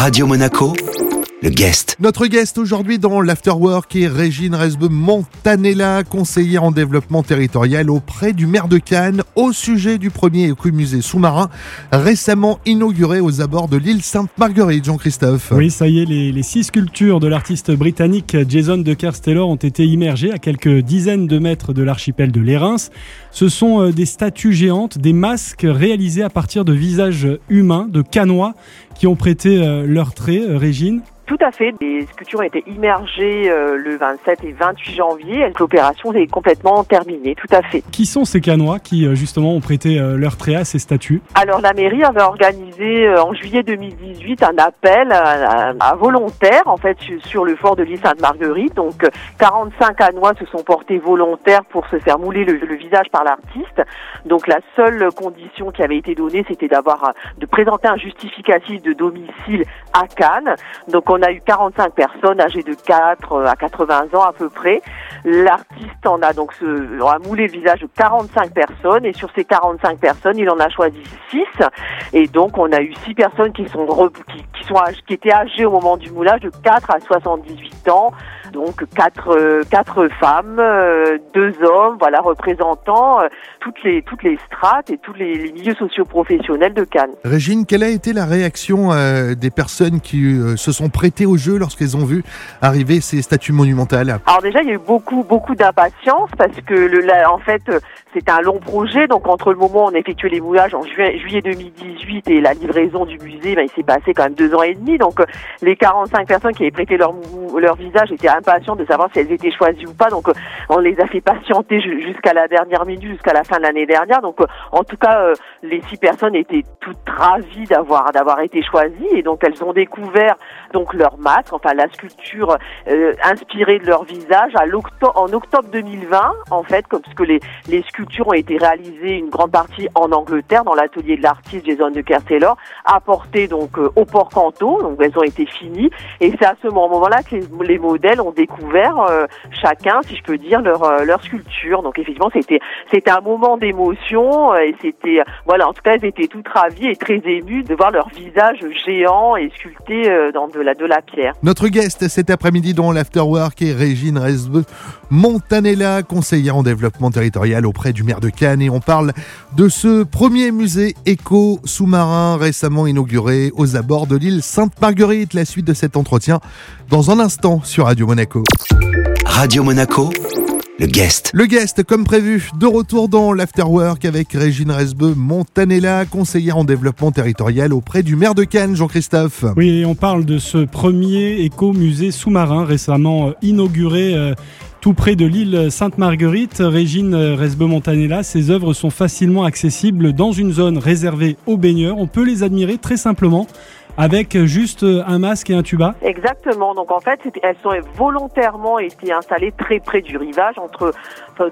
Radio Monaco, le guest. Notre guest aujourd'hui dans l'Afterwork est Régine Resbe Montanella, conseillère en développement territorial auprès du maire de Cannes au sujet du premier écomusée sous-marin récemment inauguré aux abords de l'île Sainte-Marguerite. Jean-Christophe. Oui, ça y est, les, les six sculptures de l'artiste britannique Jason de Kersteller ont été immergées à quelques dizaines de mètres de l'archipel de Lérins. Ce sont euh, des statues géantes, des masques réalisés à partir de visages humains, de canois, qui ont prêté euh, leurs traits, euh, Régine. Tout à fait. Les sculptures ont été immergées euh, le 27 et 28 janvier. L'opération est complètement terminée. Tout à fait. Qui sont ces canois qui, euh, justement, ont prêté euh, leur trait à ces statues? Alors, la mairie avait organisé en juillet 2018 un appel à, à- à volontaires, en fait, sur- le fort de l'île Sainte-Marguerite. Donc, euh, 45 canois se sont portés volontaires pour se faire mouler le, le visage par l'artiste. Donc, la seule condition qui avait été donnée, c'était d'avoir, de présenter un justificatif de domicile à Cannes. Donc, on a eu 45 personnes âgées de 4 à 80 ans à peu près. L'artiste en a donc a moulé le visage de 45 personnes et sur ces 45 personnes, il en a choisi 6 et donc on a eu 6 personnes qui sont qui, qui sont qui étaient âgées au moment du moulage de 4 à 78 ans. Donc quatre euh, quatre femmes, euh, deux hommes, voilà représentant euh, toutes les toutes les strates et tous les, les milieux socio-professionnels de Cannes. Régine, quelle a été la réaction euh, des personnes qui euh, se sont prêtées au jeu lorsqu'elles ont vu arriver ces statues monumentales? Alors déjà, il y a eu beaucoup, beaucoup d'impatience parce que le, en fait, c'est un long projet. Donc entre le moment où on a effectué les moulages en juillet, juillet 2018 et la livraison du musée, ben, il s'est passé quand même deux ans et demi. Donc les 45 personnes qui avaient prêté leur, leur visage étaient impatientes de savoir si elles étaient choisies ou pas. Donc euh, on les a fait patienter ju- jusqu'à la dernière minute, jusqu'à la fin de l'année dernière. Donc euh, en tout cas, euh, les six personnes étaient toutes ravies d'avoir d'avoir été choisies et donc elles ont découvert donc leur masque, enfin la sculpture euh, inspirée de leur visage à l'octo- en octobre 2020 en fait comme parce que les, les sculptures ont été réalisées une grande partie en Angleterre dans l'atelier de l'artiste Jason de Kersteller apportées donc euh, au Port Canto donc elles ont été finies et c'est à ce moment-là que les, les modèles ont découvert euh, chacun si je peux dire leur euh, leur sculpture donc effectivement c'était c'était un moment d'émotion euh, et c'était voilà en tout cas elles étaient toutes ravies et très émues de voir leur visage géant et sculpté dans de la de la pierre Notre guest cet après-midi dans l'Afterwork est Régine Resbe Montanella, conseillère en développement territorial auprès du maire de Cannes. Et on parle de ce premier musée éco sous-marin récemment inauguré aux abords de l'île Sainte-Marguerite. La suite de cet entretien dans un instant sur Radio Monaco. Radio Monaco, le guest. Le guest, comme prévu, de retour dans l'Afterwork avec Régine Resbe Montanella, conseillère en développement territorial auprès du maire de Cannes, Jean-Christophe. Oui, et on parle de ce premier écomusée sous-marin récemment euh, inauguré euh, tout près de l'île Sainte-Marguerite. Régine euh, Resbe-Montanella, ses œuvres sont facilement accessibles dans une zone réservée aux baigneurs. On peut les admirer très simplement avec juste un masque et un tuba. Exactement. Donc en fait, elles sont volontairement été installées très près du rivage, entre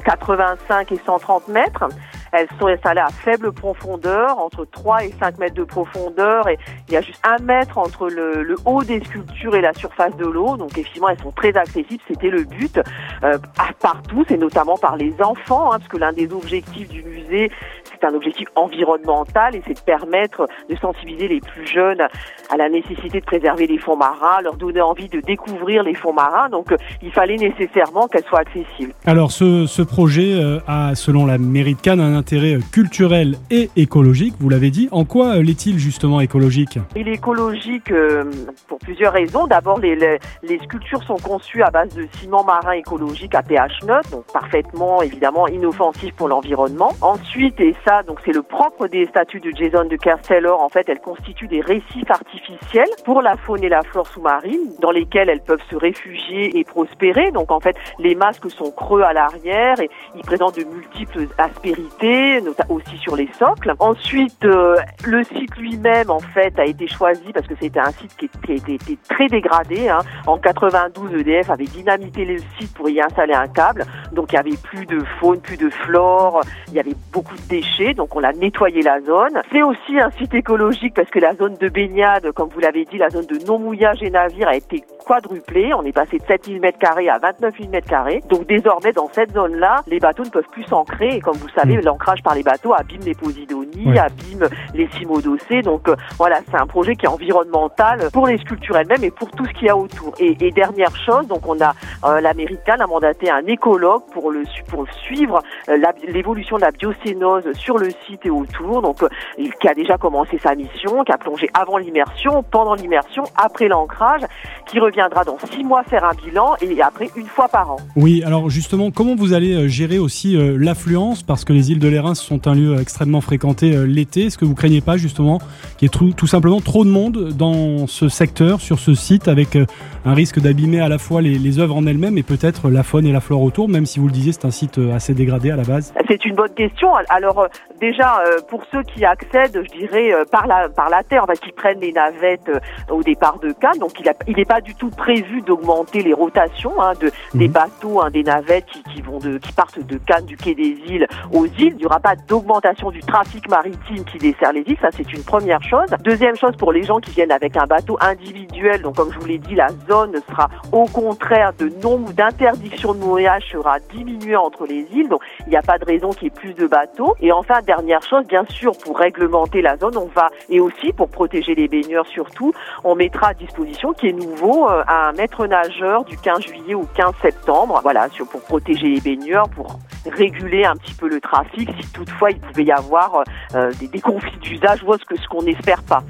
85 et 130 mètres. Elles sont installées à faible profondeur, entre 3 et 5 mètres de profondeur, et il y a juste un mètre entre le, le haut des sculptures et la surface de l'eau. Donc effectivement, elles sont très accessibles. C'était le but euh, à partout, et notamment par les enfants, hein, parce que l'un des objectifs du musée, c'est un objectif environnemental, et c'est de permettre de sensibiliser les plus jeunes à la nécessité de préserver les fonds marins, leur donner envie de découvrir les fonds marins. Donc, euh, il fallait nécessairement qu'elles soient accessibles. Alors ce, ce projet euh, a, selon la mairie de Cannes, intérêt euh, culturel et écologique, vous l'avez dit. En quoi euh, l'est-il justement écologique? Il est écologique euh, pour plusieurs raisons. D'abord, les, sculptures sont conçues à base de ciment marin écologique à pH neutre, donc parfaitement, évidemment, inoffensif pour l'environnement. Ensuite, et ça, donc c'est le propre des statues de Jason de Kersteller, en fait, elles constituent des récifs artificiels pour la faune et la flore sous-marine, dans lesquels elles peuvent se réfugier et prospérer. Donc, en fait, les masques sont creux à l'arrière et ils présentent de multiples aspérités, nota- aussi sur les socles. Ensuite, euh, le site lui-même, en fait, a été choisi parce que c'était un site qui, qui était, était très dégradé. hein. En 92, EDF avait dynamité le site pour y installer un câble. Donc, il y avait plus de faune, plus de flore. Il y avait beaucoup de déchets donc on a nettoyé la zone. C'est aussi un site écologique parce que la zone de baignade, comme vous l'avez dit, la zone de non-mouillage et navire a été quadruplée. On est passé de 7000 mètres carrés à 29 000 mètres carrés. Donc désormais, dans cette zone-là, les bateaux ne peuvent plus s'ancrer. Et comme vous savez, Mm. L'ancrage par les bateaux abîme les posidonies, Ouais. abîme les cimodossés. Donc euh, voilà, c'est un projet qui est environnemental pour les sculptures elles-mêmes et pour tout ce qu'il y a autour. Et, et dernière chose, donc on a euh, l'américaine a mandaté un écologue pour le pour suivre euh, l'évolution de la biocénose sur le site et autour. Donc euh, il- qui a déjà commencé sa mission, qui a plongé avant l'immersion, pendant l'immersion, après l'ancrage, qui reviendra dans six mois faire un bilan et après une fois par an. Oui, alors justement, comment vous allez euh, gérer aussi euh, l'affluence? Parce que les îles de l'Érins sont un lieu extrêmement fréquenté euh, l'été. Est-ce que vous craignez pas justement qu'il y ait tout, tout simplement trop de monde dans ce secteur, sur ce site, avec euh, un risque d'abîmer à la fois les, les œuvres en elles-mêmes et peut-être la faune et la flore autour, même si vous le disiez, c'est un site euh, assez dégradé à la base? C'est une bonne question. Alors déjà pour ceux qui accèdent, je dirais par la par la terre, parce qu'ils prennent les navettes au départ de Cannes, donc il n'est pas du tout prévu d'augmenter les rotations hein, de des Mhm. bateaux, hein, des navettes qui, qui vont de qui partent de Cannes, du quai des îles aux îles. Il n'y aura pas d'augmentation du trafic maritime qui dessert les îles. Ça c'est une première chose. Deuxième chose pour les gens qui viennent avec un bateau individuel. Donc comme je vous l'ai dit, la zone sera au contraire de nombre d'interdiction de mouillage sera diminuée entre les îles. Donc il n'y a pas de raison qu'il y ait plus de bateaux. Et enfin, dernière chose, bien sûr, pour réglementer la zone, on va, et aussi pour protéger les baigneurs surtout, on mettra à disposition, qui est nouveau, euh, un maître nageur du 15 juillet au 15 septembre, voilà, pour protéger les baigneurs, pour réguler un petit peu le trafic, si toutefois il pouvait y avoir euh, des, des conflits d'usage, ou ce que ce qu'on n'espère pas.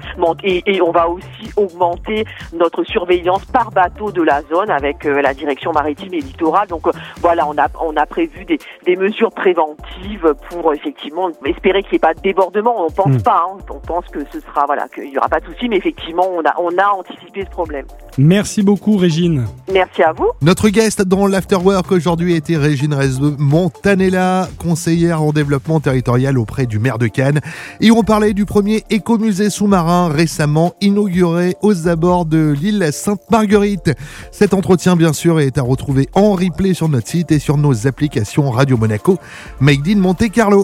Et, et on va aussi augmenter notre surveillance par bateau de la zone avec euh, la direction maritime et littorale. Donc euh, voilà, on a on a prévu des, des mesures préventives pour effectivement espérer qu'il n'y ait pas de débordement. On pense Mm. pas, hein. on pense que ce sera voilà qu'il n'y aura pas de souci, mais effectivement on a on a anticipé ce problème. Merci beaucoup, Régine. Merci à vous. Notre guest dans l'Afterwork aujourd'hui était Régine Rezeux Montanella, conseillère en développement territorial auprès du maire de Cannes. Et on parlait du premier écomusée sous-marin récemment inauguré aux abords de l'île Sainte-Marguerite. Cet entretien, bien sûr, est à retrouver en replay sur notre site et sur nos applications Radio Monaco, Made in Monte Carlo.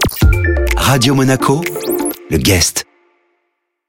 Radio Monaco, le guest.